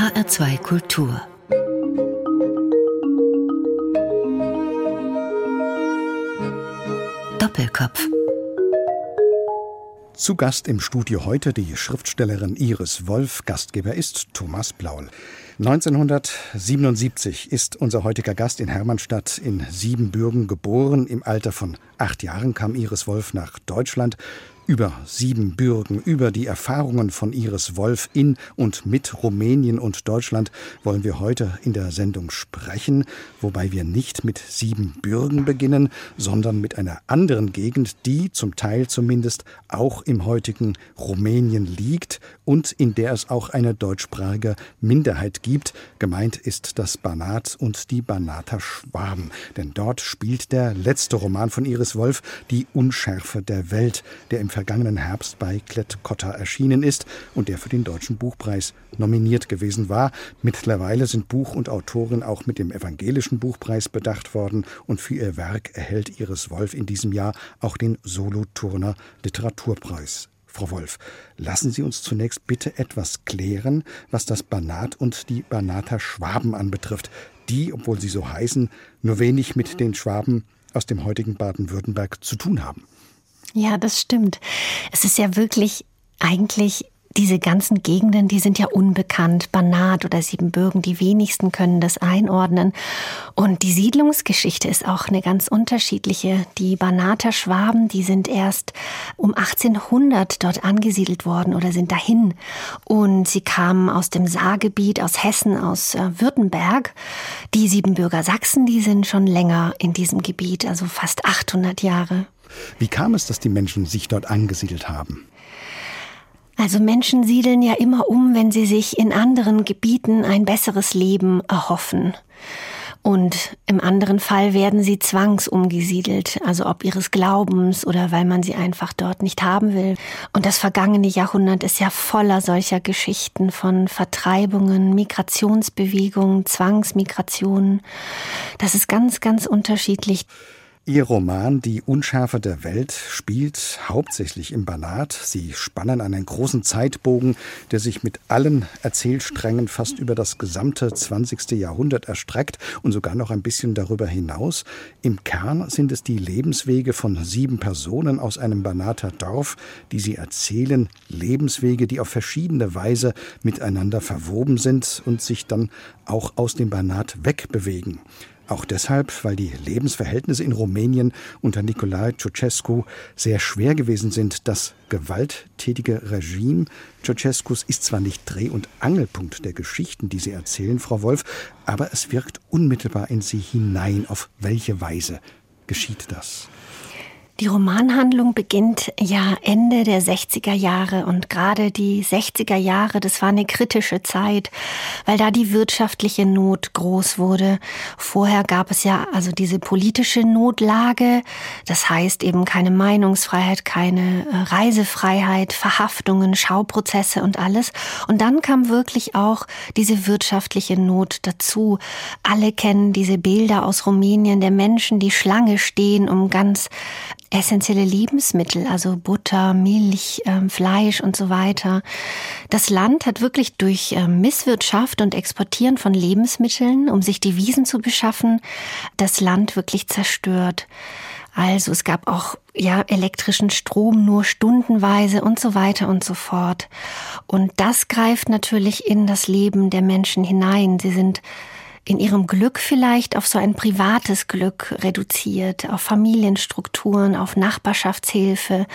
HR2 Kultur Doppelkopf zu Gast im Studio heute die Schriftstellerin Iris Wolf. Gastgeber ist Thomas Blaul. 1977 ist unser heutiger Gast in Hermannstadt in Siebenbürgen geboren. Im Alter von acht Jahren kam Iris Wolf nach Deutschland über Siebenbürgen, über die Erfahrungen von Iris Wolf in und mit Rumänien und Deutschland wollen wir heute in der Sendung sprechen, wobei wir nicht mit Siebenbürgen beginnen, sondern mit einer anderen Gegend, die zum Teil zumindest auch im heutigen Rumänien liegt und in der es auch eine deutschsprachige Minderheit gibt. Gemeint ist das Banat und die Banater Schwaben, denn dort spielt der letzte Roman von Iris Wolf, Die Unschärfe der Welt, der im vergangenen Herbst bei Klett-Cotta erschienen ist und der für den Deutschen Buchpreis nominiert gewesen war. Mittlerweile sind Buch und Autorin auch mit dem Evangelischen Buchpreis bedacht worden und für ihr Werk erhält Iris Wolf in diesem Jahr auch den Solothurner Literaturpreis. Frau Wolf, lassen Sie uns zunächst bitte etwas klären, was das Banat und die Banater Schwaben anbetrifft, die, obwohl sie so heißen, nur wenig mit den Schwaben aus dem heutigen Baden-Württemberg zu tun haben. Ja, das stimmt. Es ist ja wirklich eigentlich diese ganzen Gegenden, die sind ja unbekannt. Banat oder Siebenbürgen, die wenigsten können das einordnen. Und die Siedlungsgeschichte ist auch eine ganz unterschiedliche. Die Banater Schwaben, die sind erst um 1800 dort angesiedelt worden oder sind dahin. Und sie kamen aus dem Saargebiet, aus Hessen, aus äh, Württemberg. Die Siebenbürger Sachsen, die sind schon länger in diesem Gebiet, also fast 800 Jahre. Wie kam es, dass die Menschen sich dort angesiedelt haben? Also Menschen siedeln ja immer um, wenn sie sich in anderen Gebieten ein besseres Leben erhoffen. Und im anderen Fall werden sie zwangsumgesiedelt, also ob ihres Glaubens oder weil man sie einfach dort nicht haben will. Und das vergangene Jahrhundert ist ja voller solcher Geschichten von Vertreibungen, Migrationsbewegungen, Zwangsmigrationen. Das ist ganz, ganz unterschiedlich. Ihr Roman Die Unschärfe der Welt spielt hauptsächlich im Banat. Sie spannen einen großen Zeitbogen, der sich mit allen Erzählsträngen fast über das gesamte 20. Jahrhundert erstreckt und sogar noch ein bisschen darüber hinaus. Im Kern sind es die Lebenswege von sieben Personen aus einem Banater Dorf, die sie erzählen, Lebenswege, die auf verschiedene Weise miteinander verwoben sind und sich dann auch aus dem Banat wegbewegen. Auch deshalb, weil die Lebensverhältnisse in Rumänien unter Nicolae Ceausescu sehr schwer gewesen sind. Das gewalttätige Regime Ceausescus ist zwar nicht Dreh- und Angelpunkt der Geschichten, die Sie erzählen, Frau Wolf, aber es wirkt unmittelbar in Sie hinein. Auf welche Weise geschieht das? Die Romanhandlung beginnt ja Ende der 60er Jahre und gerade die 60er Jahre, das war eine kritische Zeit, weil da die wirtschaftliche Not groß wurde. Vorher gab es ja also diese politische Notlage, das heißt eben keine Meinungsfreiheit, keine äh, Reisefreiheit, Verhaftungen, Schauprozesse und alles. Und dann kam wirklich auch diese wirtschaftliche Not dazu. Alle kennen diese Bilder aus Rumänien der Menschen, die Schlange stehen, um ganz essentielle Lebensmittel, also Butter, Milch, ähm, Fleisch und so weiter. Das Land hat wirklich durch ähm, Misswirtschaft und Exportieren von Lebensmitteln, um sich die Wiesen zu beschaffen, das Land wirklich zerstört. Also es gab auch ja elektrischen Strom nur stundenweise und so weiter und so fort. Und das greift natürlich in das Leben der Menschen hinein. Sie sind in ihrem Glück vielleicht auf so ein privates Glück reduziert, auf Familienstrukturen, auf Nachbarschaftshilfe.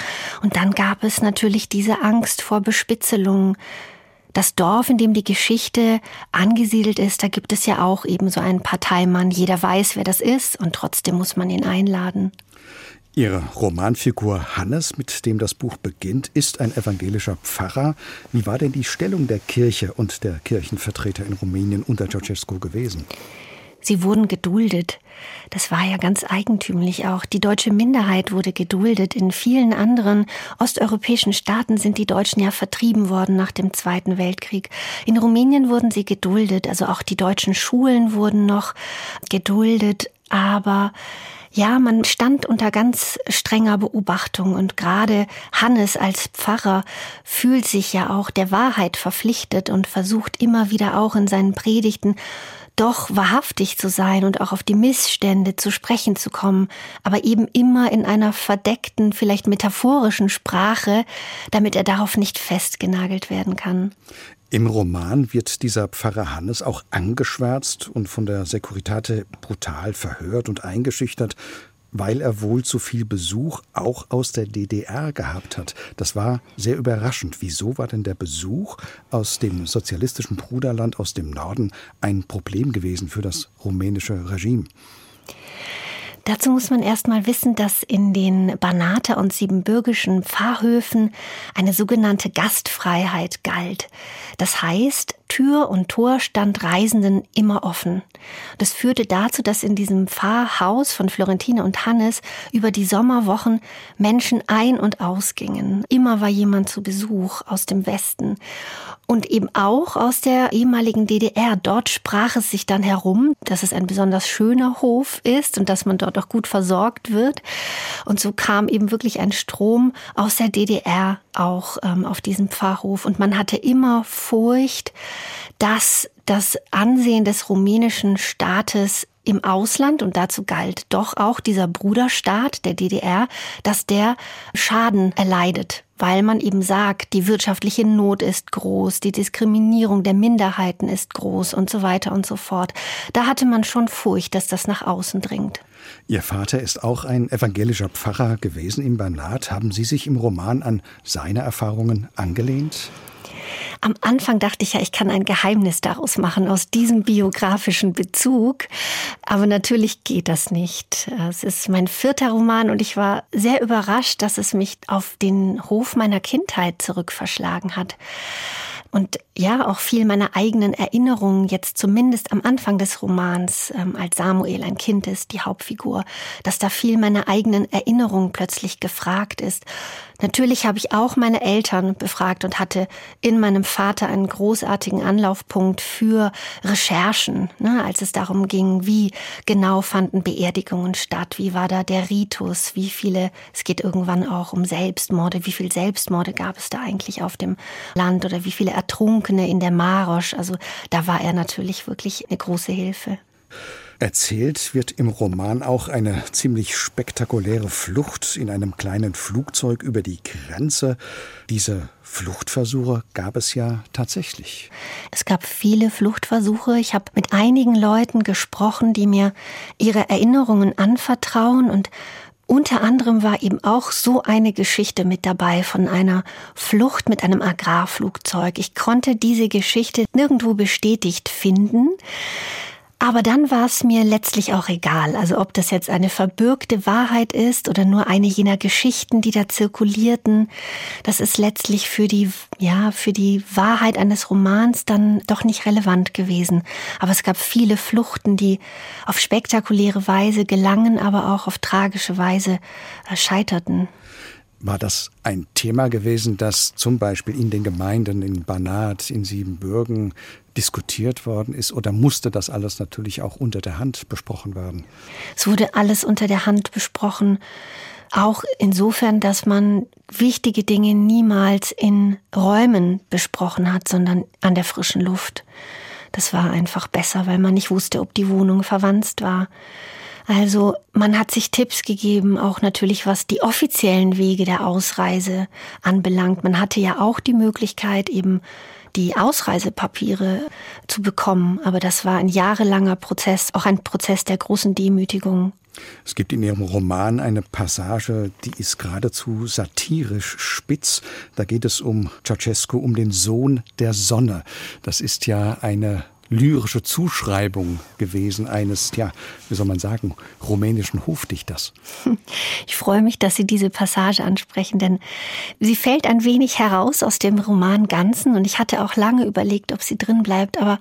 Und dann gab es natürlich diese Angst vor Bespitzelung. Das Dorf, in dem die Geschichte angesiedelt ist, da gibt es ja auch eben so einen Parteimann. Jeder weiß, wer das ist und trotzdem muss man ihn einladen. Ihre Romanfigur Hannes, mit dem das Buch beginnt, ist ein evangelischer Pfarrer. Wie war denn die Stellung der Kirche und der Kirchenvertreter in Rumänien unter Ceausescu gewesen? Sie wurden geduldet. Das war ja ganz eigentümlich auch. Die deutsche Minderheit wurde geduldet. In vielen anderen osteuropäischen Staaten sind die Deutschen ja vertrieben worden nach dem Zweiten Weltkrieg. In Rumänien wurden sie geduldet. Also auch die deutschen Schulen wurden noch geduldet. Aber Ja, man stand unter ganz strenger Beobachtung und gerade Hannes als Pfarrer fühlt sich ja auch der Wahrheit verpflichtet und versucht immer wieder auch in seinen Predigten doch wahrhaftig zu sein und auch auf die Missstände zu sprechen zu kommen, aber eben immer in einer verdeckten, vielleicht metaphorischen Sprache, damit er darauf nicht festgenagelt werden kann. Im Roman wird dieser Pfarrer Hannes auch angeschwärzt und von der Securitate brutal verhört und eingeschüchtert, weil er wohl zu viel Besuch auch aus der DDR gehabt hat. Das war sehr überraschend. Wieso war denn der Besuch aus dem sozialistischen Bruderland aus dem Norden ein Problem gewesen für das rumänische Regime? Dazu muss man erstmal wissen, dass in den Banater und siebenbürgischen Pfarrhöfen eine sogenannte Gastfreiheit galt. Das heißt, Tür und Tor stand Reisenden immer offen. Das führte dazu, dass in diesem Pfarrhaus von Florentine und Hannes über die Sommerwochen Menschen ein- und ausgingen. Immer war jemand zu Besuch aus dem Westen und eben auch aus der ehemaligen DDR. Dort sprach es sich dann herum, dass es ein besonders schöner Hof ist und dass man dort auch gut versorgt wird. Und so kam eben wirklich ein Strom aus der DDR auch ähm, auf diesen Pfarrhof. Und man hatte immer Furcht, dass das Ansehen des rumänischen Staates im Ausland, und dazu galt doch auch dieser Bruderstaat der DDR, dass der Schaden erleidet, weil man eben sagt, die wirtschaftliche Not ist groß, die Diskriminierung der Minderheiten ist groß und so weiter und so fort. Da hatte man schon Furcht, dass das nach außen dringt. Ihr Vater ist auch ein evangelischer Pfarrer gewesen im Banat. Haben Sie sich im Roman an seine Erfahrungen angelehnt? Am Anfang dachte ich ja, ich kann ein Geheimnis daraus machen, aus diesem biografischen Bezug. Aber natürlich geht das nicht. Es ist mein vierter Roman und ich war sehr überrascht, dass es mich auf den Hof meiner Kindheit zurückverschlagen hat. Und ja, auch viel meiner eigenen Erinnerungen, jetzt zumindest am Anfang des Romans, ähm, als Samuel ein Kind ist, die Hauptfigur, dass da viel meiner eigenen Erinnerungen plötzlich gefragt ist. Natürlich habe ich auch meine Eltern befragt und hatte in meinem Vater einen großartigen Anlaufpunkt für Recherchen, ne, als es darum ging, wie genau fanden Beerdigungen statt, wie war da der Ritus, wie viele, es geht irgendwann auch um Selbstmorde, wie viele Selbstmorde gab es da eigentlich auf dem Land oder wie viele Ertrunkene in der Marosch. Also da war er natürlich wirklich eine große Hilfe. Erzählt wird im Roman auch eine ziemlich spektakuläre Flucht in einem kleinen Flugzeug über die Grenze. Diese Fluchtversuche gab es ja tatsächlich. Es gab viele Fluchtversuche. Ich habe mit einigen Leuten gesprochen, die mir ihre Erinnerungen anvertrauen und unter anderem war eben auch so eine Geschichte mit dabei von einer Flucht mit einem Agrarflugzeug. Ich konnte diese Geschichte nirgendwo bestätigt finden. Aber dann war es mir letztlich auch egal, also ob das jetzt eine verbürgte Wahrheit ist oder nur eine jener Geschichten, die da zirkulierten. Das ist letztlich für die, ja, für die Wahrheit eines Romans dann doch nicht relevant gewesen. Aber es gab viele Fluchten, die auf spektakuläre Weise gelangen, aber auch auf tragische Weise äh, scheiterten. War das ein Thema gewesen, das zum Beispiel in den Gemeinden in Banat, in Siebenbürgen diskutiert worden ist oder musste das alles natürlich auch unter der Hand besprochen werden? Es wurde alles unter der Hand besprochen. Auch insofern, dass man wichtige Dinge niemals in Räumen besprochen hat, sondern an der frischen Luft. Das war einfach besser, weil man nicht wusste, ob die Wohnung verwandt war. Also man hat sich Tipps gegeben, auch natürlich was die offiziellen Wege der Ausreise anbelangt. Man hatte ja auch die Möglichkeit, eben die Ausreisepapiere zu bekommen. Aber das war ein jahrelanger Prozess, auch ein Prozess der großen Demütigung. Es gibt in Ihrem Roman eine Passage, die ist geradezu satirisch spitz. Da geht es um Ceausescu, um den Sohn der Sonne. Das ist ja eine lyrische Zuschreibung gewesen eines, ja, wie soll man sagen, rumänischen Hofdichters. Ich freue mich, dass Sie diese Passage ansprechen, denn sie fällt ein wenig heraus aus dem Roman Ganzen und ich hatte auch lange überlegt, ob sie drin bleibt, aber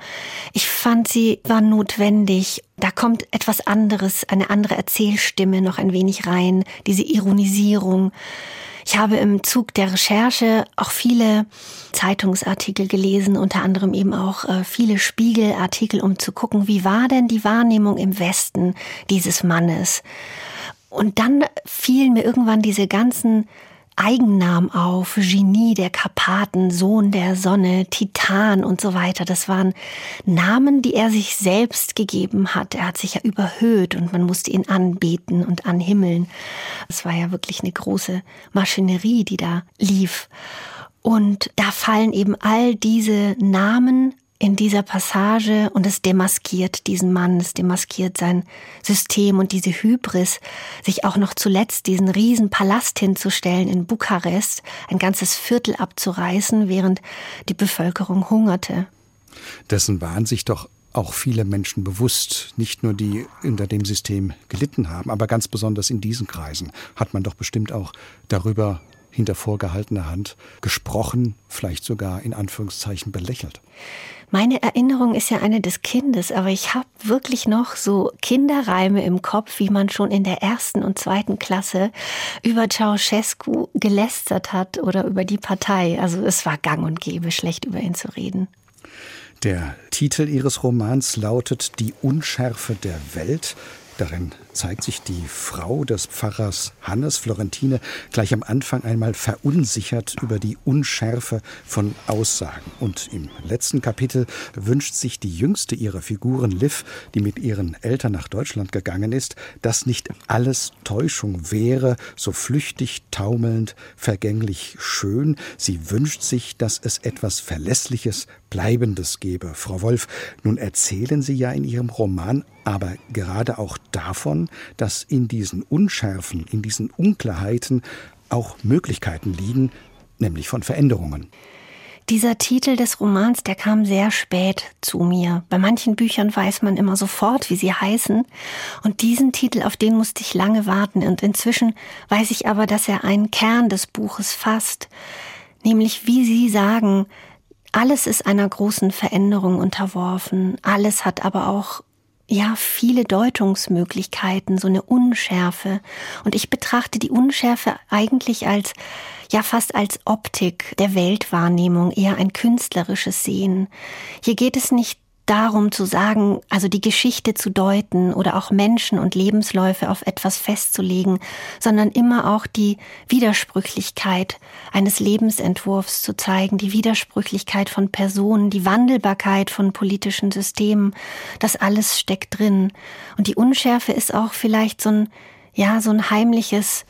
ich fand, sie war notwendig. Da kommt etwas anderes, eine andere Erzählstimme noch ein wenig rein, diese Ironisierung. Ich habe im Zug der Recherche auch viele Zeitungsartikel gelesen, unter anderem eben auch äh, viele Spiegelartikel, um zu gucken, wie war denn die Wahrnehmung im Westen dieses Mannes. Und dann fielen mir irgendwann diese ganzen Eigennamen auf, Genie der Karpaten, Sohn der Sonne, Titan und so weiter. Das waren Namen, die er sich selbst gegeben hat. Er hat sich ja überhöht und man musste ihn anbeten und anhimmeln. Es war ja wirklich eine große Maschinerie, die da lief. Und da fallen eben all diese Namen in dieser Passage und es demaskiert diesen Mann, es demaskiert sein System und diese Hybris, sich auch noch zuletzt diesen riesen Palast hinzustellen in Bukarest, ein ganzes Viertel abzureißen, während die Bevölkerung hungerte. Dessen waren sich doch auch viele Menschen bewusst, nicht nur die unter dem System gelitten haben, aber ganz besonders in diesen Kreisen hat man doch bestimmt auch darüber hinter vorgehaltener Hand gesprochen, vielleicht sogar in Anführungszeichen belächelt. Meine Erinnerung ist ja eine des Kindes, aber ich habe wirklich noch so Kinderreime im Kopf, wie man schon in der ersten und zweiten Klasse über Ceausescu gelästert hat oder über die Partei. Also es war gang und gäbe, schlecht über ihn zu reden. Der Titel Ihres Romans lautet Die Unschärfe der Welt. Darin zeigt sich die Frau des Pfarrers Hannes Florentine gleich am Anfang einmal verunsichert über die Unschärfe von Aussagen. Und im letzten Kapitel wünscht sich die jüngste ihrer Figuren, Liv, die mit ihren Eltern nach Deutschland gegangen ist, dass nicht alles Täuschung wäre, so flüchtig, taumelnd, vergänglich schön. Sie wünscht sich, dass es etwas Verlässliches, Bleibendes gebe. Frau Wolf, nun erzählen Sie ja in Ihrem Roman aber gerade auch davon, dass in diesen Unschärfen, in diesen Unklarheiten auch Möglichkeiten liegen, nämlich von Veränderungen. Dieser Titel des Romans, der kam sehr spät zu mir. Bei manchen Büchern weiß man immer sofort, wie sie heißen. Und diesen Titel, auf den musste ich lange warten. Und inzwischen weiß ich aber, dass er einen Kern des Buches fasst. Nämlich, wie Sie sagen, alles ist einer großen Veränderung unterworfen. Alles hat aber auch ja, viele Deutungsmöglichkeiten, so eine Unschärfe. Und ich betrachte die Unschärfe eigentlich als, ja, fast als Optik der Weltwahrnehmung, eher ein künstlerisches Sehen. Hier geht es nicht darum zu sagen, also die Geschichte zu deuten oder auch Menschen und Lebensläufe auf etwas festzulegen, sondern immer auch die Widersprüchlichkeit eines Lebensentwurfs zu zeigen, die Widersprüchlichkeit von Personen, die Wandelbarkeit von politischen Systemen, das alles steckt drin. Und die Unschärfe ist auch vielleicht so ein, ja, so ein heimliches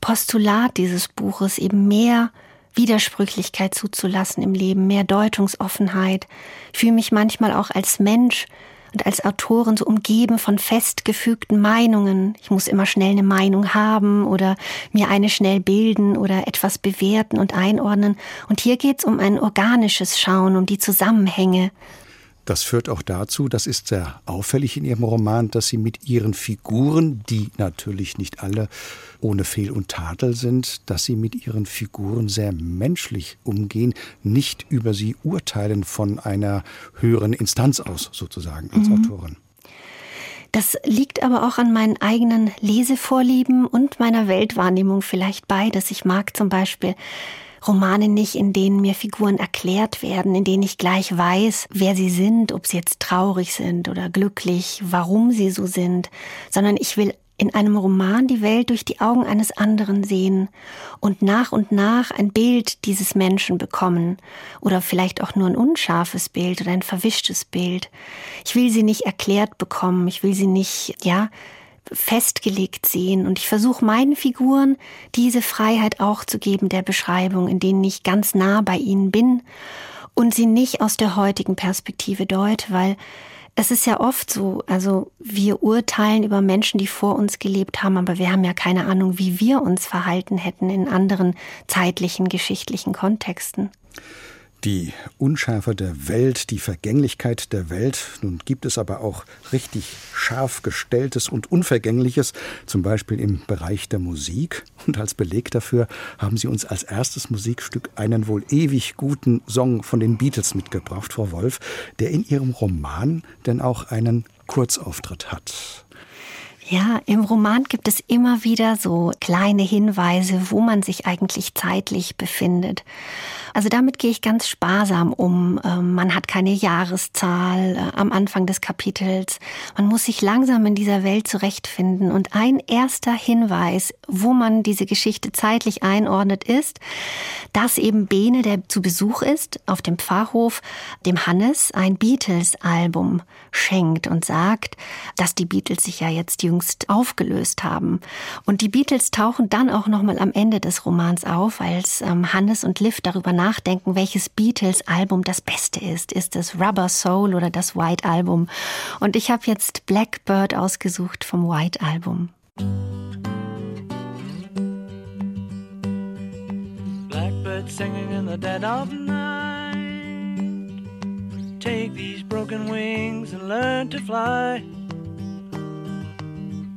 Postulat dieses Buches, eben mehr Widersprüchlichkeit zuzulassen im Leben, mehr Deutungsoffenheit. Ich fühle mich manchmal auch als Mensch und als Autorin so umgeben von festgefügten Meinungen. Ich muss immer schnell eine Meinung haben oder mir eine schnell bilden oder etwas bewerten und einordnen. Und hier geht es um ein organisches Schauen, um die Zusammenhänge. Das führt auch dazu, das ist sehr auffällig in Ihrem Roman, dass Sie mit Ihren Figuren, die natürlich nicht alle ohne Fehl und Tadel sind, dass Sie mit Ihren Figuren sehr menschlich umgehen, nicht über sie urteilen von einer höheren Instanz aus, sozusagen, als mhm. Autorin. Das liegt aber auch an meinen eigenen Lesevorlieben und meiner Weltwahrnehmung vielleicht beides. Ich mag zum Beispiel Romane nicht, in denen mir Figuren erklärt werden, in denen ich gleich weiß, wer sie sind, ob sie jetzt traurig sind oder glücklich, warum sie so sind, sondern ich will in einem Roman die Welt durch die Augen eines anderen sehen und nach und nach ein Bild dieses Menschen bekommen oder vielleicht auch nur ein unscharfes Bild oder ein verwischtes Bild. Ich will sie nicht erklärt bekommen, ich will sie nicht, ja, festgelegt sehen. Und ich versuche meinen Figuren diese Freiheit auch zu geben der Beschreibung, in denen ich ganz nah bei ihnen bin und sie nicht aus der heutigen Perspektive deute, weil es ist ja oft so, also wir urteilen über Menschen, die vor uns gelebt haben, aber wir haben ja keine Ahnung, wie wir uns verhalten hätten in anderen zeitlichen, geschichtlichen Kontexten. Die Unschärfe der Welt, die Vergänglichkeit der Welt. Nun gibt es aber auch richtig scharf gestelltes und Unvergängliches, zum Beispiel im Bereich der Musik. Und als Beleg dafür haben Sie uns als erstes Musikstück einen wohl ewig guten Song von den Beatles mitgebracht, Frau Wolf, der in Ihrem Roman denn auch einen Kurzauftritt hat. Ja, im Roman gibt es immer wieder so kleine Hinweise, wo man sich eigentlich zeitlich befindet. Also damit gehe ich ganz sparsam um. Ähm, man hat keine Jahreszahl äh, am Anfang des Kapitels. Man muss sich langsam in dieser Welt zurechtfinden. Und ein erster Hinweis, wo man diese Geschichte zeitlich einordnet, ist, dass eben Bene, der zu Besuch ist, auf dem Pfarrhof, dem Hannes ein Beatles-Album schenkt und sagt, dass die Beatles sich ja jetzt jüngst aufgelöst haben. Und die Beatles tauchen dann auch nochmal am Ende des Romans auf, als ähm, Hannes und Liv darüber nachdenken, welches Beatles-Album das beste ist. Ist es Rubber Soul oder das White Album? Und ich habe jetzt Blackbird ausgesucht vom White Album. Blackbird singing in the dead of night. Take these broken wings and learn to fly.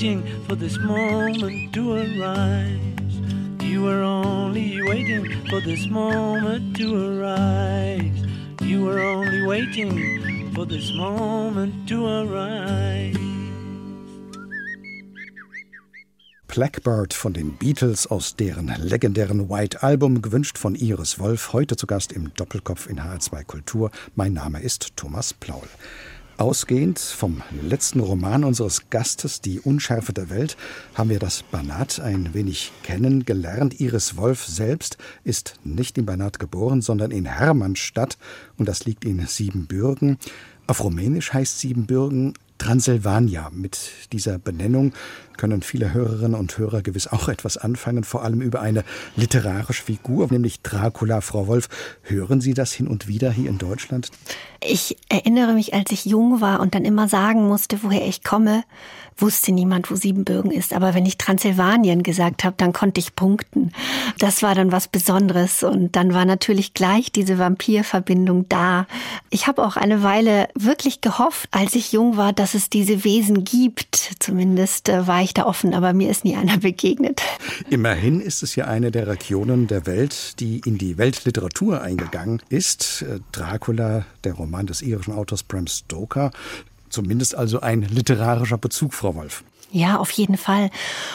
This moment to arise. You were only waiting for this moment to arise. You were only waiting for this moment to arise. Blackbird von den Beatles aus deren legendären White Album, gewünscht von Iris Wolf, heute zu Gast im Doppelkopf in HR2 Kultur. Mein Name ist Thomas Plaul. Ausgehend vom letzten Roman unseres Gastes, Die Unschärfe der Welt, haben wir das Banat ein wenig kennengelernt. Iris Wolf selbst ist nicht in Banat geboren, sondern in Hermannstadt und das liegt in Siebenbürgen. Auf Rumänisch heißt Siebenbürgen Transsilvania. Mit dieser Benennung können viele Hörerinnen und Hörer gewiss auch etwas anfangen, vor allem über eine literarische Figur, nämlich Dracula. Frau Wolf, hören Sie das hin und wieder hier in Deutschland? Ich erinnere mich, als ich jung war und dann immer sagen musste, woher ich komme, wusste niemand, wo Siebenbürgen ist. Aber wenn ich Transsilvanien gesagt habe, dann konnte ich punkten. Das war dann was Besonderes. Und dann war natürlich gleich diese Vampirverbindung da. Ich habe auch eine Weile wirklich gehofft, als ich jung war, dass es diese Wesen gibt. Zumindest äh, war ich da offen, aber mir ist nie einer begegnet. Immerhin ist es ja eine der Regionen der Welt, die in die Weltliteratur eingegangen ist. Äh, Dracula, der Roman des irischen Autors Bram Stoker, Zumindest also ein literarischer Bezug, Frau Wolf. Ja, auf jeden Fall.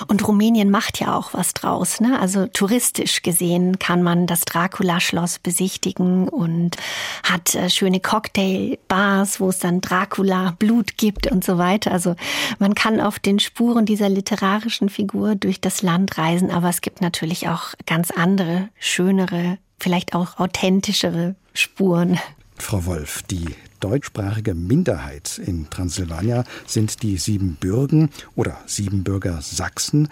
Und Rumänien macht ja auch was draus. Ne? Also touristisch gesehen kann man das Dracula-Schloss besichtigen und hat äh, schöne Cocktailbars, wo es dann Dracula-Blut gibt und so weiter. Also man kann auf den Spuren dieser literarischen Figur durch das Land reisen, aber es gibt natürlich auch ganz andere, schönere, vielleicht auch authentischere Spuren. Frau Wolf, die deutschsprachige Minderheit in Transsilvanien sind die Siebenbürgen oder Siebenbürger Sachsen.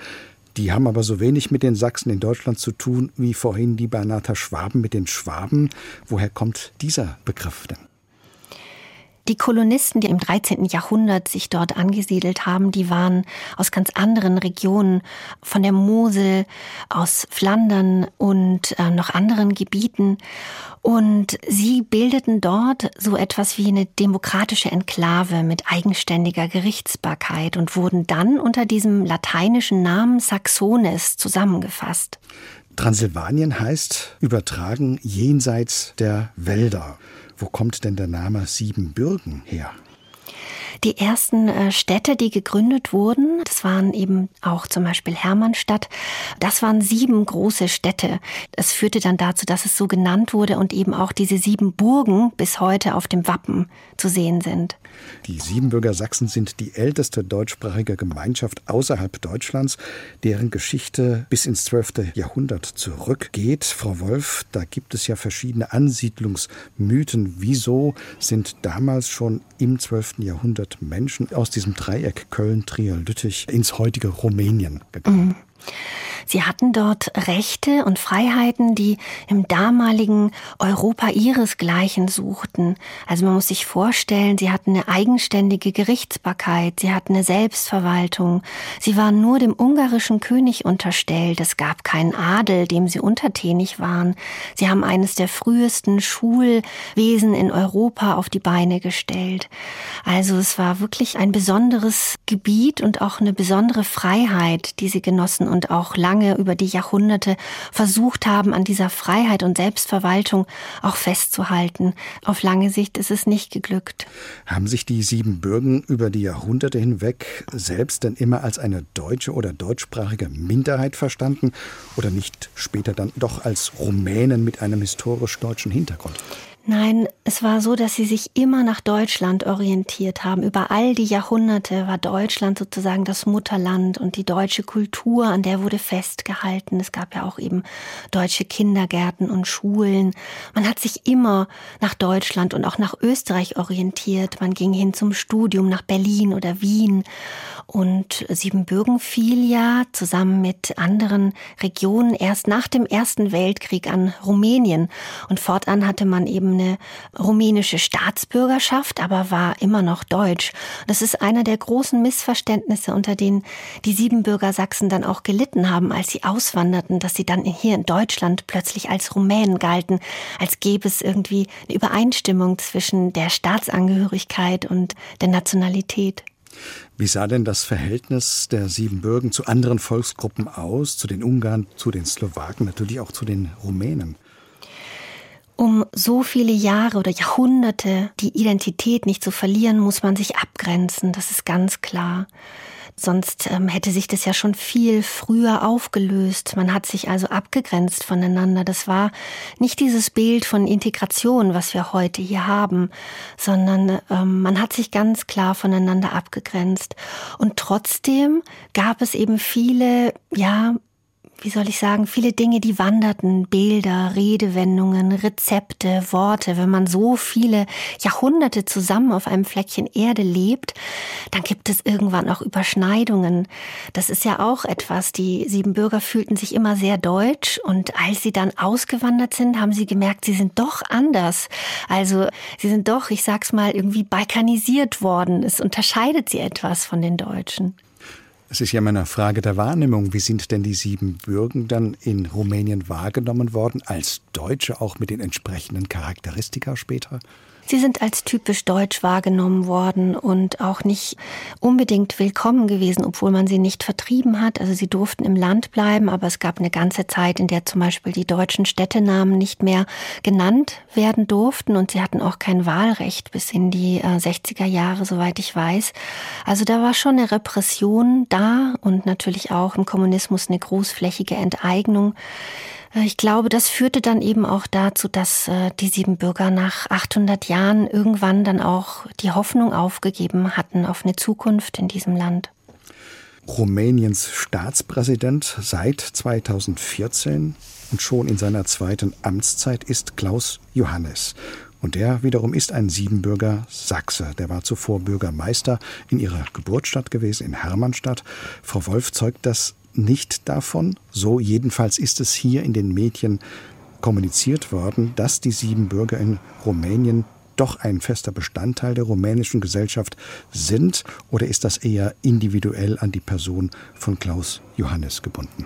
Die haben aber so wenig mit den Sachsen in Deutschland zu tun wie vorhin die Bernather Schwaben mit den Schwaben. Woher kommt dieser Begriff denn? Die Kolonisten, die im 13. Jahrhundert sich dort angesiedelt haben, die waren aus ganz anderen Regionen, von der Mosel, aus Flandern und äh, noch anderen Gebieten. Und sie bildeten dort so etwas wie eine demokratische Enklave mit eigenständiger Gerichtsbarkeit und wurden dann unter diesem lateinischen Namen Saxones zusammengefasst. Transsilvanien heißt übertragen jenseits der Wälder. Wo kommt denn der Name Siebenbürgen her? Die ersten äh, Städte, die gegründet wurden, das waren eben auch zum Beispiel Hermannstadt, das waren sieben große Städte. Das führte dann dazu, dass es so genannt wurde und eben auch diese sieben Burgen bis heute auf dem Wappen zu sehen sind. Die Siebenbürger Sachsen sind die älteste deutschsprachige Gemeinschaft außerhalb Deutschlands, deren Geschichte bis ins 12. Jahrhundert zurückgeht. Frau Wolf, da gibt es ja verschiedene Ansiedlungsmythen. Wieso sind damals schon im 12. Jahrhundert Menschen aus diesem Dreieck Köln, Trier, Lüttich ins heutige Rumänien gegangen? Mhm. Sie hatten dort Rechte und Freiheiten, die im damaligen Europa ihresgleichen suchten. Also man muss sich vorstellen, sie hatten eine eigenständige Gerichtsbarkeit, sie hatten eine Selbstverwaltung, sie waren nur dem ungarischen König unterstellt, es gab keinen Adel, dem sie untertänig waren. Sie haben eines der frühesten Schulwesen in Europa auf die Beine gestellt. Also es war wirklich ein besonderes Gebiet und auch eine besondere Freiheit, die sie genossen und auch lange über die Jahrhunderte versucht haben, an dieser Freiheit und Selbstverwaltung auch festzuhalten. Auf lange Sicht ist es nicht geglückt. Haben sich die sieben Bürgen über die Jahrhunderte hinweg selbst denn immer als eine deutsche oder deutschsprachige Minderheit verstanden oder nicht später dann doch als Rumänen mit einem historisch deutschen Hintergrund? Nein, es war so, dass sie sich immer nach Deutschland orientiert haben. Über all die Jahrhunderte war Deutschland sozusagen das Mutterland und die deutsche Kultur, an der wurde festgehalten. Es gab ja auch eben deutsche Kindergärten und Schulen. Man hat sich immer nach Deutschland und auch nach Österreich orientiert. Man ging hin zum Studium nach Berlin oder Wien. Und Siebenbürgen fiel ja zusammen mit anderen Regionen erst nach dem Ersten Weltkrieg an Rumänien. Und fortan hatte man eben eine rumänische Staatsbürgerschaft, aber war immer noch deutsch. Das ist einer der großen Missverständnisse, unter denen die Siebenbürger Sachsen dann auch gelitten haben, als sie auswanderten, dass sie dann hier in Deutschland plötzlich als Rumänen galten, als gäbe es irgendwie eine Übereinstimmung zwischen der Staatsangehörigkeit und der Nationalität. Wie sah denn das Verhältnis der Siebenbürgen zu anderen Volksgruppen aus, zu den Ungarn, zu den Slowaken, natürlich auch zu den Rumänen? Um so viele Jahre oder Jahrhunderte die Identität nicht zu verlieren, muss man sich abgrenzen, das ist ganz klar. Sonst ähm, hätte sich das ja schon viel früher aufgelöst. Man hat sich also abgegrenzt voneinander. Das war nicht dieses Bild von Integration, was wir heute hier haben, sondern ähm, man hat sich ganz klar voneinander abgegrenzt. Und trotzdem gab es eben viele, ja, wie soll ich sagen, viele Dinge, die wanderten, Bilder, Redewendungen, Rezepte, Worte. Wenn man so viele Jahrhunderte zusammen auf einem Fleckchen Erde lebt, dann gibt es irgendwann auch Überschneidungen. Das ist ja auch etwas, die Siebenbürger fühlten sich immer sehr deutsch und als sie dann ausgewandert sind, haben sie gemerkt, sie sind doch anders. Also sie sind doch, ich sag's mal, irgendwie balkanisiert worden. Es unterscheidet sie etwas von den Deutschen. Es ist ja immer eine Frage der Wahrnehmung. Wie sind denn die sieben Bürgen dann in Rumänien wahrgenommen worden, als Deutsche auch mit den entsprechenden Charakteristika später? Sie sind als typisch deutsch wahrgenommen worden und auch nicht unbedingt willkommen gewesen, obwohl man sie nicht vertrieben hat. Also sie durften im Land bleiben, aber es gab eine ganze Zeit, in der zum Beispiel die deutschen Städtenamen nicht mehr genannt werden durften und sie hatten auch kein Wahlrecht bis in die 60er äh, Jahre, soweit ich weiß. Also da war schon eine Repression da und natürlich auch im Kommunismus eine großflächige Enteignung. Äh, ich glaube, das führte dann eben auch dazu, dass äh, die Siebenbürger nach 800 Jahren irgendwann dann auch die Hoffnung aufgegeben hatten auf eine Zukunft in diesem Land. Rumäniens Staatspräsident seit 2014 und schon in seiner zweiten Amtszeit ist Klaus Johannes. Und der wiederum ist ein Siebenbürger Sachse. Der war zuvor Bürgermeister in ihrer Geburtsstadt gewesen, in Hermannstadt. Frau Wolf zeugt das nicht davon, so jedenfalls ist es hier in den Medien kommuniziert worden, dass die Siebenbürger in Rumänien doch ein fester Bestandteil der rumänischen Gesellschaft sind? Oder ist das eher individuell an die Person von Klaus Johannes gebunden?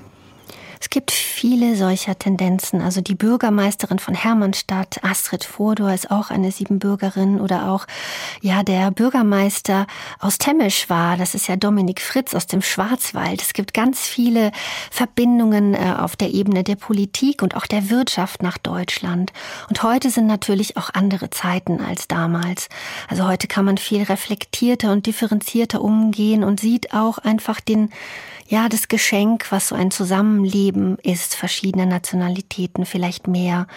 Es gibt viele solcher Tendenzen. Also die Bürgermeisterin von Hermannstadt, Astrid Fodor, ist auch eine Siebenbürgerin oder auch, ja, der Bürgermeister aus Temmisch war. Das ist ja Dominik Fritz aus dem Schwarzwald. Es gibt ganz viele Verbindungen äh, auf der Ebene der Politik und auch der Wirtschaft nach Deutschland. Und heute sind natürlich auch andere Zeiten als damals. Also heute kann man viel reflektierter und differenzierter umgehen und sieht auch einfach den ja, das Geschenk, was so ein Zusammenleben ist, verschiedener Nationalitäten, vielleicht mehr.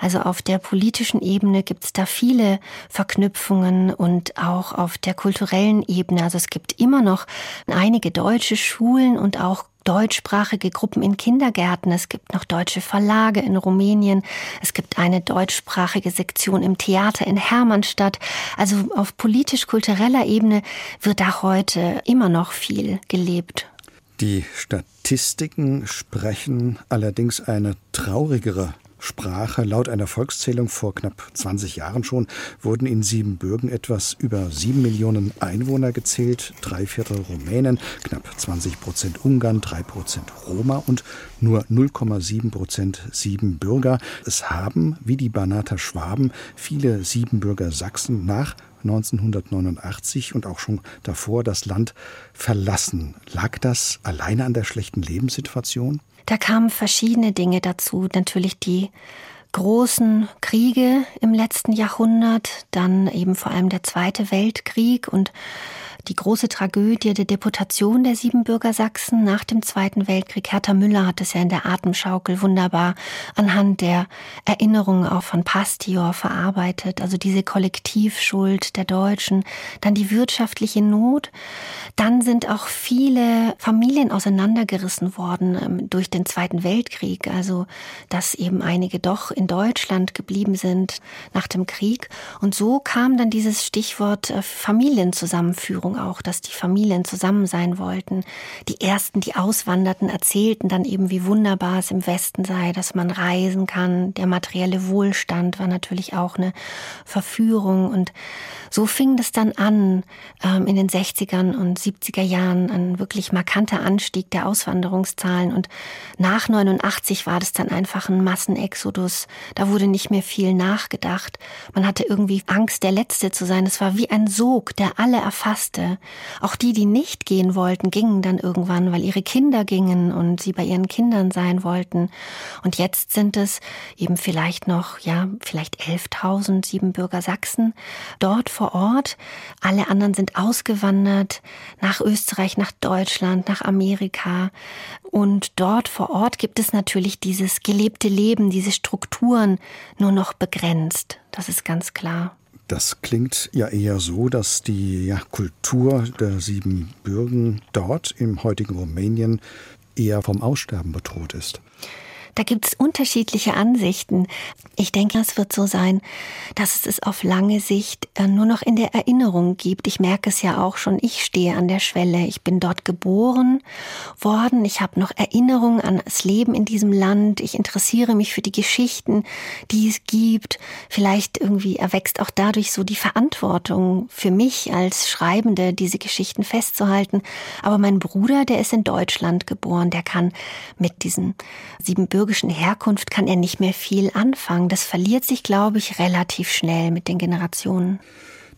Also auf der politischen Ebene gibt es da viele Verknüpfungen und auch auf der kulturellen Ebene. Also es gibt immer noch einige deutsche Schulen und auch deutschsprachige Gruppen in Kindergärten. Es gibt noch deutsche Verlage in Rumänien. Es gibt eine deutschsprachige Sektion im Theater in Hermannstadt. Also auf politisch-kultureller Ebene wird da heute immer noch viel gelebt. Die Statistiken sprechen allerdings eine traurigere Sprache. Laut einer Volkszählung vor knapp 20 Jahren schon wurden in Siebenbürgen etwas über sieben Millionen Einwohner gezählt, drei Viertel Rumänen, knapp 20 Prozent Ungarn, drei Prozent Roma und nur 0,7 Prozent Siebenbürger. Es haben, wie die Banater Schwaben, viele Siebenbürger Sachsen nach 1989 und auch schon davor das Land verlassen. Lag das alleine an der schlechten Lebenssituation? Da kamen verschiedene Dinge dazu. Natürlich die großen Kriege im letzten Jahrhundert, dann eben vor allem der Zweite Weltkrieg und die große Tragödie der Deportation der Siebenbürger Sachsen nach dem Zweiten Weltkrieg. Hertha Müller hat es ja in der Atemschaukel wunderbar anhand der Erinnerungen auch von Pastior verarbeitet. Also diese Kollektivschuld der Deutschen, dann die wirtschaftliche Not. Dann sind auch viele Familien auseinandergerissen worden ähm, durch den Zweiten Weltkrieg. Also, dass eben einige doch in Deutschland geblieben sind nach dem Krieg. Und so kam dann dieses Stichwort äh, Auch, dass die Familien zusammen sein wollten. Die ersten, die auswanderten, erzählten dann eben, wie wunderbar es im Westen sei, dass man reisen kann. Der materielle Wohlstand war natürlich auch eine Verführung. Und so fing das dann an, ähm, in den 60ern und 70er Jahren, ein wirklich markanter Anstieg der Auswanderungszahlen. Und nach 89 war das dann einfach ein Massenexodus. Da wurde nicht mehr viel nachgedacht. Man hatte irgendwie Angst, der Letzte zu sein. Es war wie ein Sog, der alle erfasste. Auch die, die nicht gehen wollten, gingen dann irgendwann, weil ihre Kinder gingen und sie bei ihren Kindern sein wollten. Und jetzt sind es eben vielleicht noch, ja, vielleicht 11.000 Siebenbürger Sachsen dort vor Ort. Alle anderen sind ausgewandert nach Österreich, nach Deutschland, nach Amerika. Und dort vor Ort gibt es natürlich dieses gelebte Leben, diese Strukturen nur noch begrenzt. Das ist ganz klar. Das klingt ja eher so, dass die ja, Kultur der sieben Bürgen dort im heutigen Rumänien eher vom Aussterben bedroht ist. Da gibt es unterschiedliche Ansichten. Ich denke, es wird so sein, dass es es auf lange Sicht äh, nur noch in der Erinnerung gibt. Ich merke es ja auch schon, ich stehe an der Schwelle. Ich bin dort geboren worden. Ich habe noch Erinnerungen an das Leben in diesem Land. Ich interessiere mich für die Geschichten, die es gibt. Vielleicht irgendwie erwächst auch dadurch so die Verantwortung für mich als Schreibende, diese Geschichten festzuhalten. Aber mein Bruder, der ist in Deutschland geboren, der kann mit diesen sieben Bürgern biologischen Herkunft kann er nicht mehr viel anfangen. Das verliert sich, glaube ich, relativ schnell mit den Generationen.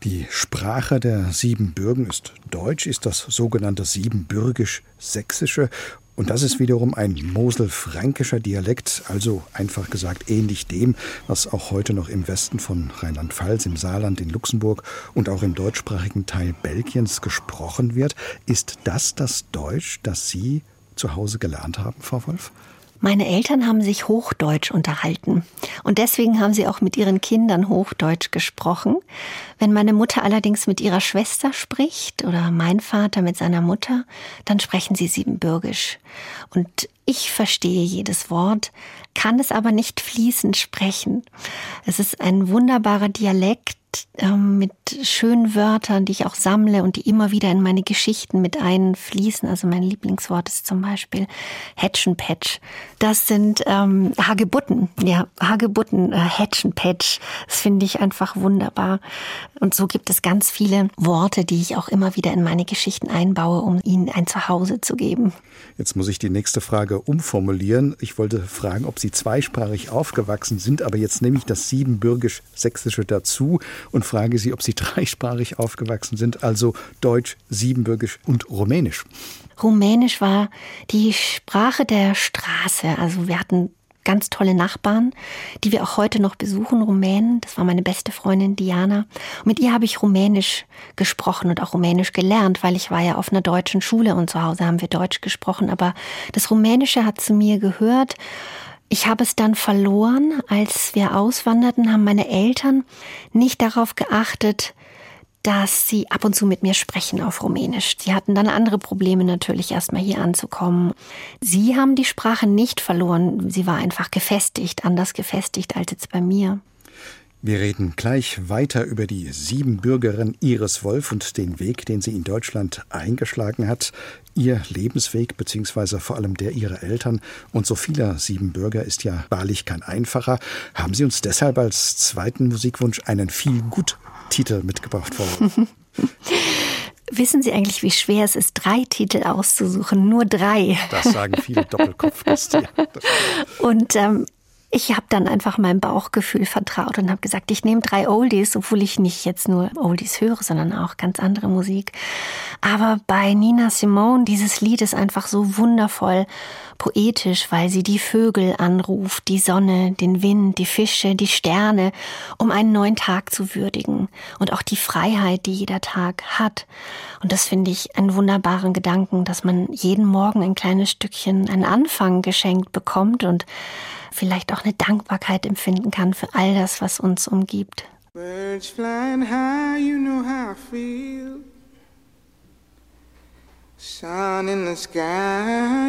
Die Sprache der Siebenbürgen ist Deutsch, ist das sogenannte Siebenbürgisch-Sächsische. Und das ist wiederum ein moselfränkischer Dialekt, also einfach gesagt ähnlich dem, was auch heute noch im Westen von Rheinland-Pfalz, im Saarland, in Luxemburg und auch im deutschsprachigen Teil Belgiens gesprochen wird. Ist das das Deutsch, das Sie zu Hause gelernt haben, Frau Wolf? Meine Eltern haben sich Hochdeutsch unterhalten und deswegen haben sie auch mit ihren Kindern Hochdeutsch gesprochen. Wenn meine Mutter allerdings mit ihrer Schwester spricht oder mein Vater mit seiner Mutter, dann sprechen sie Siebenbürgisch. Und ich verstehe jedes Wort, kann es aber nicht fließend sprechen. Es ist ein wunderbarer Dialekt, mit schönen Wörtern, die ich auch sammle und die immer wieder in meine Geschichten mit einfließen. Also mein Lieblingswort ist zum Beispiel Hatchenpatch. Das sind ähm, Hagebutten, ja, Hagebutten, äh, Hatchenpatch. Das finde ich einfach wunderbar. Und so gibt es ganz viele Worte, die ich auch immer wieder in meine Geschichten einbaue, um ihnen ein Zuhause zu geben. Jetzt muss ich die nächste Frage umformulieren. Ich wollte fragen, ob Sie zweisprachig aufgewachsen sind, aber jetzt nehme ich das Siebenbürgisch-Sächsische dazu und frage Sie, ob Sie dreisprachig aufgewachsen sind, also Deutsch, Siebenbürgisch und Rumänisch. Rumänisch war die Sprache der Straße. Also wir hatten ganz tolle Nachbarn, die wir auch heute noch besuchen, Rumänen. Das war meine beste Freundin Diana. Und mit ihr habe ich Rumänisch gesprochen und auch Rumänisch gelernt, weil ich war ja auf einer deutschen Schule und zu Hause haben wir Deutsch gesprochen. Aber das Rumänische hat zu mir gehört. Ich habe es dann verloren, als wir auswanderten, haben meine Eltern nicht darauf geachtet, dass sie ab und zu mit mir sprechen auf Rumänisch. Sie hatten dann andere Probleme natürlich erstmal hier anzukommen. Sie haben die Sprache nicht verloren. Sie war einfach gefestigt, anders gefestigt als jetzt bei mir. Wir reden gleich weiter über die Siebenbürgerin Iris Wolf und den Weg, den sie in Deutschland eingeschlagen hat. Ihr Lebensweg, beziehungsweise vor allem der ihrer Eltern und so vieler Siebenbürger ist ja wahrlich kein einfacher. Haben Sie uns deshalb als zweiten Musikwunsch einen viel gut Titel mitgebracht worden? Wissen Sie eigentlich, wie schwer es ist, drei Titel auszusuchen? Nur drei. Das sagen viele Doppelkopfgäste. Und ähm, ich habe dann einfach meinem Bauchgefühl vertraut und habe gesagt, ich nehme drei Oldies, obwohl ich nicht jetzt nur Oldies höre, sondern auch ganz andere Musik. Aber bei Nina Simone, dieses Lied ist einfach so wundervoll poetisch, weil sie die Vögel anruft, die Sonne, den Wind, die Fische, die Sterne, um einen neuen Tag zu würdigen und auch die Freiheit, die jeder Tag hat. Und das finde ich einen wunderbaren Gedanken, dass man jeden Morgen ein kleines Stückchen, einen Anfang geschenkt bekommt und vielleicht auch eine Dankbarkeit empfinden kann für all das, was uns umgibt. Birds flying high, you know how I feel. Sun in the sky,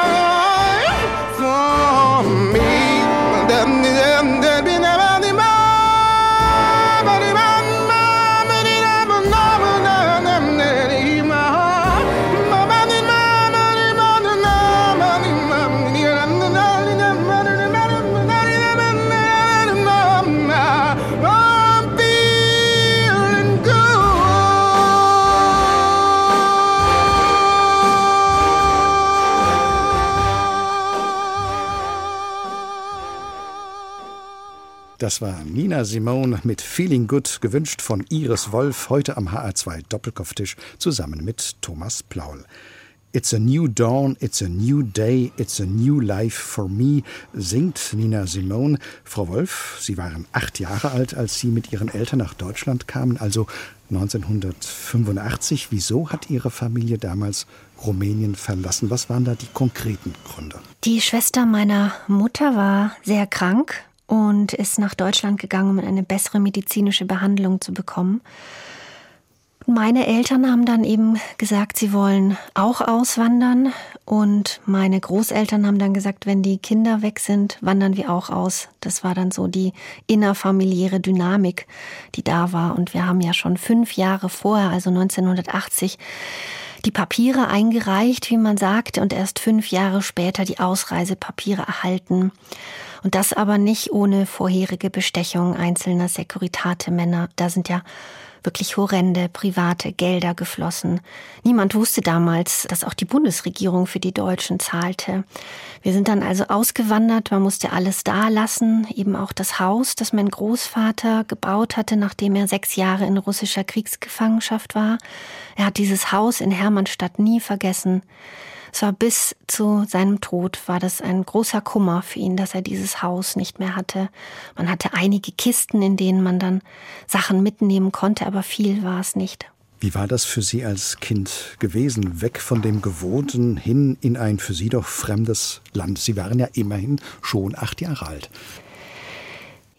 Das war Nina Simone mit Feeling Good, gewünscht von Iris Wolf, heute am HR2 Doppelkopftisch zusammen mit Thomas Plaul. It's a new dawn, it's a new day, it's a new life for me, singt Nina Simone. Frau Wolf, Sie waren acht Jahre alt, als Sie mit Ihren Eltern nach Deutschland kamen, also 1985. Wieso hat Ihre Familie damals Rumänien verlassen? Was waren da die konkreten Gründe? Die Schwester meiner Mutter war sehr krank und ist nach Deutschland gegangen, um eine bessere medizinische Behandlung zu bekommen. Meine Eltern haben dann eben gesagt, sie wollen auch auswandern. Und meine Großeltern haben dann gesagt, wenn die Kinder weg sind, wandern wir auch aus. Das war dann so die innerfamiliäre Dynamik, die da war. Und wir haben ja schon fünf Jahre vorher, also 1980, die Papiere eingereicht, wie man sagte, und erst fünf Jahre später die Ausreisepapiere erhalten. Und das aber nicht ohne vorherige Bestechung einzelner Sekuritate-Männer. Da sind ja wirklich horrende private Gelder geflossen. Niemand wusste damals, dass auch die Bundesregierung für die Deutschen zahlte. Wir sind dann also ausgewandert, man musste alles da lassen, eben auch das Haus, das mein Großvater gebaut hatte, nachdem er sechs Jahre in russischer Kriegsgefangenschaft war. Er hat dieses Haus in Hermannstadt nie vergessen. Es war bis zu seinem Tod war das ein großer Kummer für ihn, dass er dieses Haus nicht mehr hatte. Man hatte einige Kisten, in denen man dann Sachen mitnehmen konnte, aber viel war es nicht. Wie war das für Sie als Kind gewesen, weg von dem Gewohnten hin in ein für Sie doch fremdes Land? Sie waren ja immerhin schon acht Jahre alt.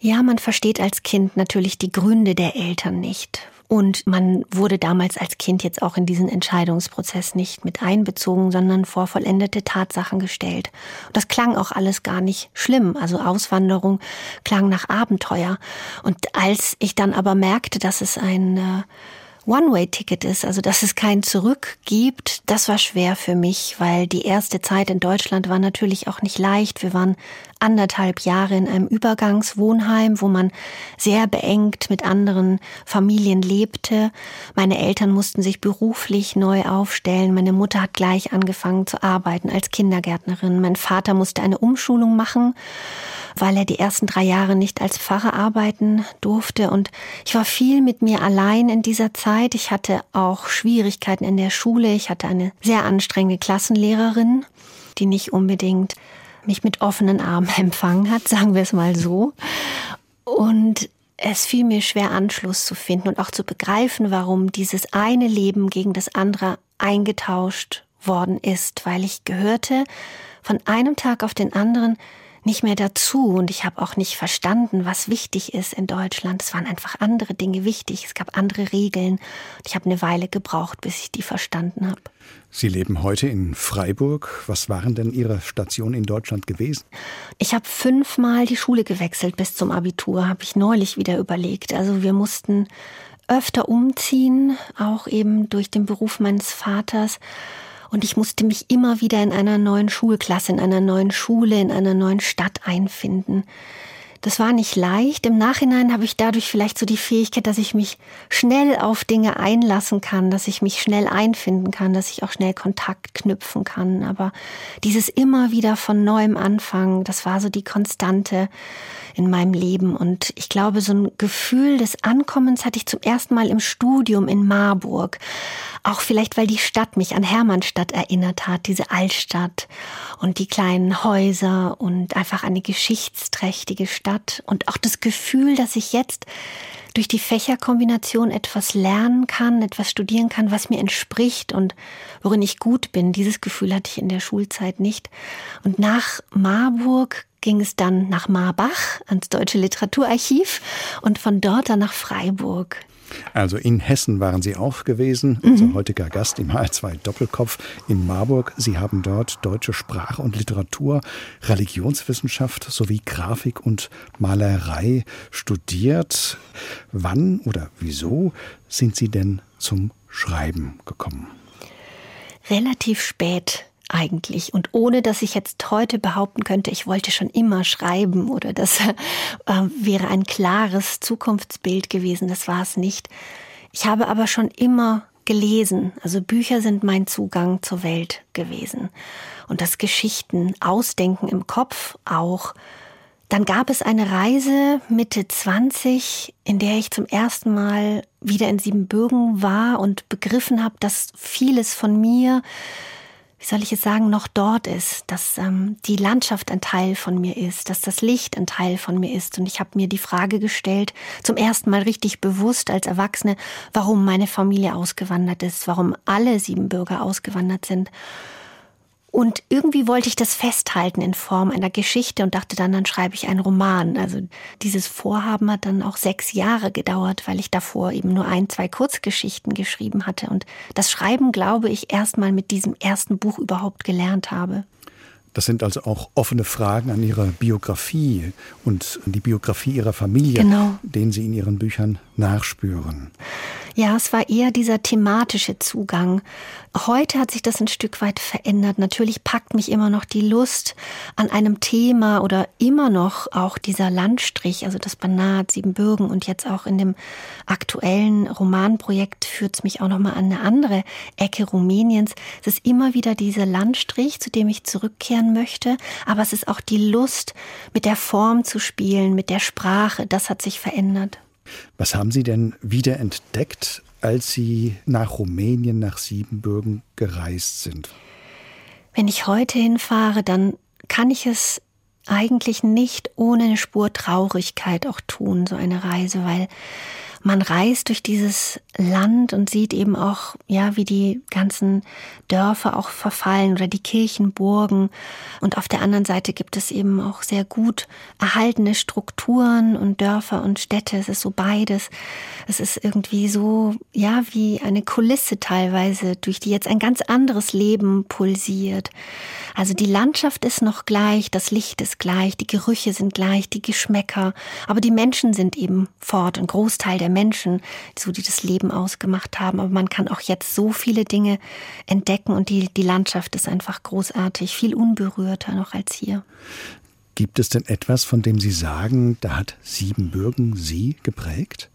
Ja, man versteht als Kind natürlich die Gründe der Eltern nicht. Und man wurde damals als Kind jetzt auch in diesen Entscheidungsprozess nicht mit einbezogen, sondern vor vollendete Tatsachen gestellt. Und das klang auch alles gar nicht schlimm. Also Auswanderung klang nach Abenteuer. Und als ich dann aber merkte, dass es ein äh, One-Way-Ticket ist, also dass es kein Zurück gibt, das war schwer für mich, weil die erste Zeit in Deutschland war natürlich auch nicht leicht. Wir waren anderthalb Jahre in einem Übergangswohnheim, wo man sehr beengt mit anderen Familien lebte. Meine Eltern mussten sich beruflich neu aufstellen. Meine Mutter hat gleich angefangen zu arbeiten als Kindergärtnerin. Mein Vater musste eine Umschulung machen weil er die ersten drei Jahre nicht als Pfarrer arbeiten durfte. Und ich war viel mit mir allein in dieser Zeit. Ich hatte auch Schwierigkeiten in der Schule. Ich hatte eine sehr anstrengende Klassenlehrerin, die nicht unbedingt mich mit offenen Armen empfangen hat, sagen wir es mal so. Und es fiel mir schwer, Anschluss zu finden und auch zu begreifen, warum dieses eine Leben gegen das andere eingetauscht worden ist, weil ich gehörte von einem Tag auf den anderen nicht mehr dazu und ich habe auch nicht verstanden, was wichtig ist in Deutschland. Es waren einfach andere Dinge wichtig, es gab andere Regeln und ich habe eine Weile gebraucht, bis ich die verstanden habe. Sie leben heute in Freiburg. Was waren denn Ihre Stationen in Deutschland gewesen? Ich habe fünfmal die Schule gewechselt bis zum Abitur, habe ich neulich wieder überlegt. Also wir mussten öfter umziehen, auch eben durch den Beruf meines Vaters. Und ich musste mich immer wieder in einer neuen Schulklasse, in einer neuen Schule, in einer neuen Stadt einfinden. Das war nicht leicht. Im Nachhinein habe ich dadurch vielleicht so die Fähigkeit, dass ich mich schnell auf Dinge einlassen kann, dass ich mich schnell einfinden kann, dass ich auch schnell Kontakt knüpfen kann. Aber dieses immer wieder von neuem Anfangen, das war so die Konstante in meinem Leben. Und ich glaube, so ein Gefühl des Ankommens hatte ich zum ersten Mal im Studium in Marburg. Auch vielleicht, weil die Stadt mich an Hermannstadt erinnert hat, diese Altstadt und die kleinen Häuser und einfach eine geschichtsträchtige Stadt und auch das Gefühl, dass ich jetzt durch die Fächerkombination etwas lernen kann, etwas studieren kann, was mir entspricht und worin ich gut bin. Dieses Gefühl hatte ich in der Schulzeit nicht. Und nach Marburg ging es dann nach Marbach ans Deutsche Literaturarchiv und von dort dann nach Freiburg. Also in Hessen waren Sie auch gewesen, mhm. unser heutiger Gast im HR2 Doppelkopf in Marburg. Sie haben dort deutsche Sprache und Literatur, Religionswissenschaft sowie Grafik und Malerei studiert. Wann oder wieso sind Sie denn zum Schreiben gekommen? Relativ spät eigentlich. Und ohne dass ich jetzt heute behaupten könnte, ich wollte schon immer schreiben oder das äh, wäre ein klares Zukunftsbild gewesen, das war es nicht. Ich habe aber schon immer gelesen. Also Bücher sind mein Zugang zur Welt gewesen. Und das Geschichten ausdenken im Kopf auch Dann gab es eine Reise Mitte 20, in der ich zum ersten Mal wieder in Siebenbürgen war und begriffen habe, dass vieles von mir wie soll ich es sagen, noch dort ist, dass ähm, die Landschaft ein Teil von mir ist, dass das Licht ein Teil von mir ist. Und ich habe mir die Frage gestellt, zum ersten Mal richtig bewusst als Erwachsene, warum meine Familie ausgewandert ist, warum alle Siebenbürger ausgewandert sind. Und irgendwie wollte ich das festhalten in Form einer Geschichte und dachte dann, dann schreibe ich einen Roman. Also dieses Vorhaben hat dann auch sechs Jahre gedauert, weil ich davor eben nur ein, zwei Kurzgeschichten geschrieben hatte und das Schreiben, glaube ich, erst mal mit diesem ersten Buch überhaupt gelernt habe. Das sind also auch offene Fragen an Ihre Biografie und die Biografie Ihrer Familie, genau. denen Sie in Ihren Büchern nachspüren. Ja, es war eher dieser thematische Zugang. Heute hat sich das ein Stück weit verändert. Natürlich packt mich immer noch die Lust an einem Thema oder immer noch auch dieser Landstrich, also das Banat, Siebenbürgen und jetzt auch in dem aktuellen Romanprojekt führt es mich auch nochmal an eine andere Ecke Rumäniens. Es ist immer wieder dieser Landstrich, zu dem ich zurückkehren möchte, aber es ist auch die Lust, mit der Form zu spielen, mit der Sprache, das hat sich verändert. Was haben Sie denn wieder entdeckt, als Sie nach Rumänien, nach Siebenbürgen gereist sind? Wenn ich heute hinfahre, dann kann ich es eigentlich nicht ohne eine Spur Traurigkeit auch tun, so eine Reise, weil man reist durch dieses Land und sieht eben auch, ja, wie die ganzen Dörfer auch verfallen oder die Kirchenburgen. Und auf der anderen Seite gibt es eben auch sehr gut erhaltene Strukturen und Dörfer und Städte. Es ist so beides. Es ist irgendwie so, ja, wie eine Kulisse teilweise, durch die jetzt ein ganz anderes Leben pulsiert. Also die Landschaft ist noch gleich, das Licht ist gleich, die Gerüche sind gleich, die Geschmäcker, aber die Menschen sind eben fort, ein Großteil der Menschen, so die das Leben ausgemacht haben. Aber man kann auch jetzt so viele Dinge entdecken und die, die Landschaft ist einfach großartig, viel unberührter noch als hier. Gibt es denn etwas, von dem Sie sagen, da hat Siebenbürgen Sie geprägt?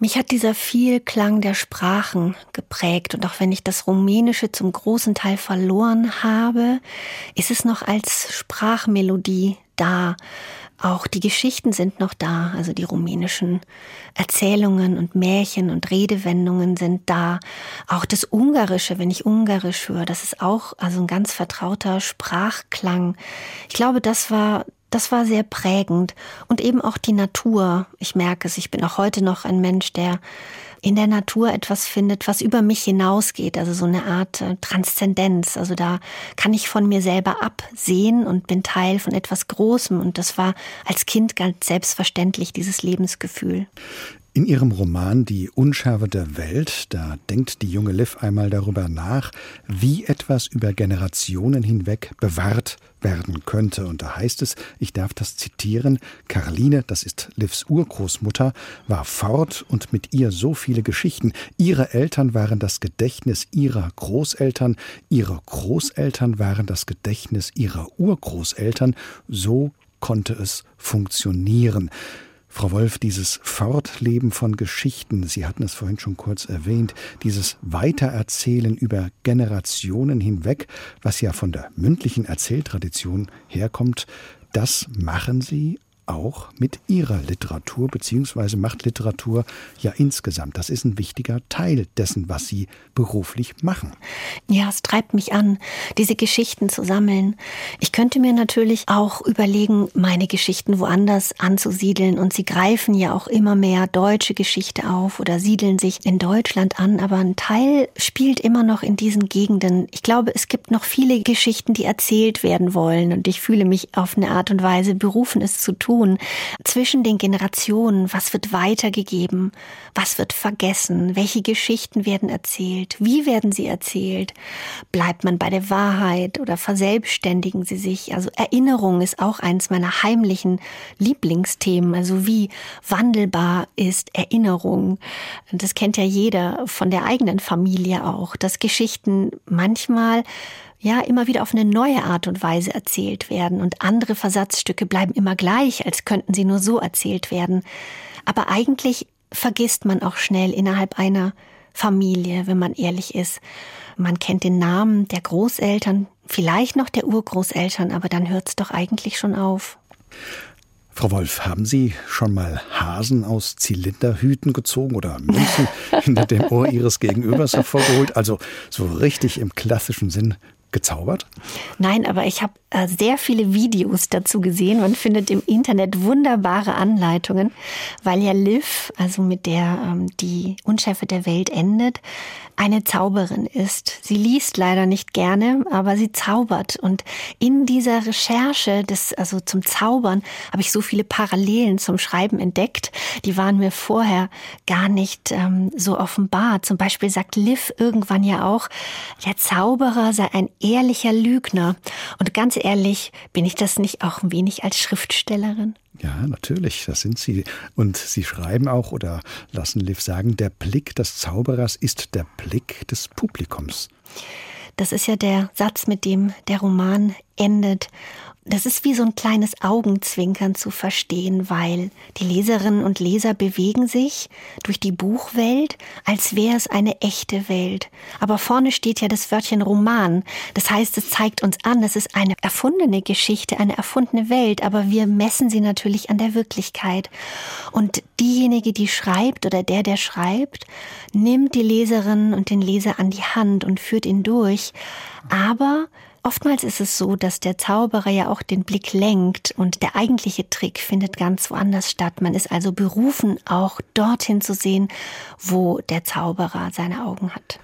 Mich hat dieser Vielklang der Sprachen geprägt und auch wenn ich das Rumänische zum großen Teil verloren habe, ist es noch als Sprachmelodie da. Auch die Geschichten sind noch da, also die rumänischen Erzählungen und Märchen und Redewendungen sind da. Auch das Ungarische, wenn ich Ungarisch höre, das ist auch also ein ganz vertrauter Sprachklang. Ich glaube, das war das war sehr prägend. Und eben auch die Natur. Ich merke es, ich bin auch heute noch ein Mensch, der in der Natur etwas findet, was über mich hinausgeht, also so eine Art äh, Transzendenz. Also da kann ich von mir selber absehen und bin Teil von etwas Großem. Und das war als Kind ganz selbstverständlich, dieses Lebensgefühl. In ihrem Roman Die Unschärfe der Welt, da denkt die junge Liv einmal darüber nach, wie etwas über Generationen hinweg bewahrt werden könnte. Und da heißt es, ich darf das zitieren, Caroline, das ist Livs Urgroßmutter, war fort und mit ihr so viele Geschichten. Ihre Eltern waren das Gedächtnis ihrer Großeltern, ihre Großeltern waren das Gedächtnis ihrer Urgroßeltern. So konnte es funktionieren. Frau Wolf, dieses Fortleben von Geschichten, Sie hatten es vorhin schon kurz erwähnt, dieses Weitererzählen über Generationen hinweg, was ja von der mündlichen Erzähltradition herkommt, das machen Sie auch mit ihrer Literatur, beziehungsweise macht Literatur ja insgesamt. Das ist ein wichtiger Teil dessen, was sie beruflich machen. Ja, es treibt mich an, diese Geschichten zu sammeln. Ich könnte mir natürlich auch überlegen, meine Geschichten woanders anzusiedeln und sie greifen ja auch immer mehr deutsche Geschichte auf oder siedeln sich in Deutschland an, aber ein Teil spielt immer noch in diesen Gegenden. Ich glaube, es gibt noch viele Geschichten, die erzählt werden wollen und ich fühle mich auf eine Art und Weise berufen, es zu tun tun zwischen den Generationen. Was wird weitergegeben? Was wird vergessen? Welche Geschichten werden erzählt? Wie werden sie erzählt? Bleibt man bei der Wahrheit oder verselbstständigen sie sich? Also Erinnerung ist auch eins meiner heimlichen Lieblingsthemen. Also wie wandelbar ist Erinnerung? Das kennt ja jeder von der eigenen Familie auch, dass Geschichten manchmal ja immer wieder auf eine neue Art und Weise erzählt werden und andere Versatzstücke bleiben immer gleich, als könnten sie nur so erzählt werden. Aber eigentlich vergisst man auch schnell innerhalb einer Familie, wenn man ehrlich ist. Man kennt den Namen der Großeltern, vielleicht noch der Urgroßeltern, aber dann hört es doch eigentlich schon auf. Frau Wolf, haben Sie schon mal Hasen aus Zylinderhüten gezogen oder Münzen hinter dem Ohr Ihres Gegenübers hervorgeholt? Also so richtig im klassischen Sinn gezaubert? Nein, aber ich habe äh, sehr viele Videos dazu gesehen. Man findet im Internet wunderbare Anleitungen, weil ja Liv, also mit der ähm, die Unschärfe der Welt endet, eine Zauberin ist. Sie liest leider nicht gerne, aber sie zaubert. Und in dieser Recherche des, also zum Zaubern, habe ich so viele Parallelen zum Schreiben entdeckt. Die waren mir vorher gar nicht ähm, so offenbar. Zum Beispiel sagt Liv irgendwann ja auch, der Zauberer sei ein ehrlicher Lügner. Und ganz ehrlich, bin ich das nicht auch ein wenig als Schriftstellerin? Ja, natürlich, das sind sie. Und sie schreiben auch oder lassen Liv sagen, der Blick des Zauberers ist der Blick des Publikums. Das ist ja der Satz, mit dem der Roman endet. Das ist wie so ein kleines Augenzwinkern zu verstehen, weil die Leserinnen und Leser bewegen sich durch die Buchwelt, als wäre es eine echte Welt. Aber vorne steht ja das Wörtchen Roman. Das heißt, es zeigt uns an, es ist eine erfundene Geschichte, eine erfundene Welt, aber wir messen sie natürlich an der Wirklichkeit. Und diejenige, die schreibt oder der, der schreibt, nimmt die Leserinnen und den Leser an die Hand und führt ihn durch. Aber Oftmals ist es so, dass der Zauberer ja auch den Blick lenkt und der eigentliche Trick findet ganz woanders statt. Man ist also berufen, auch dorthin zu sehen, wo der Zauberer seine Augen hat.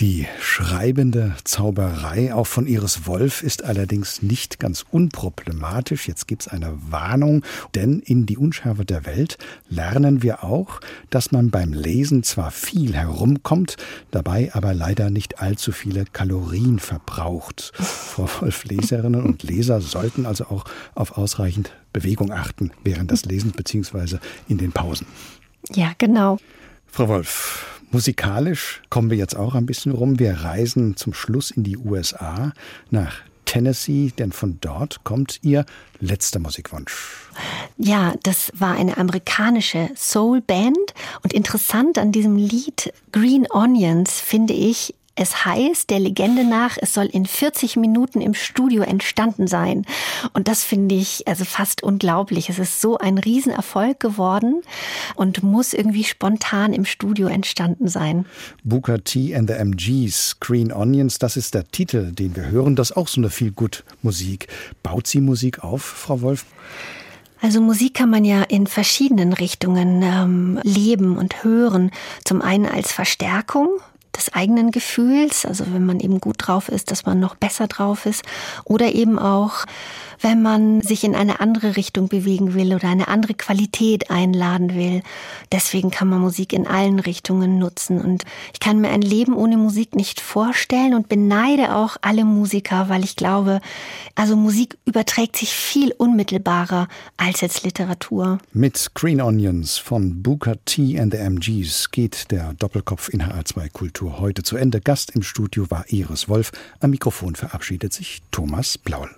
Die schreibende Zauberei auch von Iris Wolf ist allerdings nicht ganz unproblematisch. Jetzt gibt es eine Warnung, denn in die Unschärfe der Welt lernen wir auch, dass man beim Lesen zwar viel herumkommt, dabei aber leider nicht allzu viele Kalorien verbraucht. Frau Wolf, Leserinnen und Leser sollten also auch auf ausreichend Bewegung achten während des Lesens bzw. in den Pausen. Ja, genau. Frau Wolf, Musikalisch kommen wir jetzt auch ein bisschen rum. Wir reisen zum Schluss in die USA nach Tennessee, denn von dort kommt Ihr letzter Musikwunsch. Ja, das war eine amerikanische Soul-Band. Und interessant an diesem Lied Green Onions finde ich, es heißt, der Legende nach, es soll in 40 Minuten im Studio entstanden sein. Und das finde ich also fast unglaublich. Es ist so ein Riesenerfolg geworden und muss irgendwie spontan im Studio entstanden sein. Booker T and the MGs, Green Onions, das ist der Titel, den wir hören. Das ist auch so eine viel gut Musik. Baut sie Musik auf, Frau Wolf? Also Musik kann man ja in verschiedenen Richtungen ähm, leben und hören. Zum einen als Verstärkung, des eigenen Gefühls, also wenn man eben gut drauf ist, dass man noch besser drauf ist, oder eben auch wenn man sich in eine andere Richtung bewegen will oder eine andere Qualität einladen will. Deswegen kann man Musik in allen Richtungen nutzen. Und ich kann mir ein Leben ohne Musik nicht vorstellen und beneide auch alle Musiker, weil ich glaube, also Musik überträgt sich viel unmittelbarer als jetzt Literatur. Mit Green Onions von Booker T and the MGs geht der Doppelkopf in HR2 Kultur heute zu Ende. Gast im Studio war Iris Wolf. Am Mikrofon verabschiedet sich Thomas Blaul.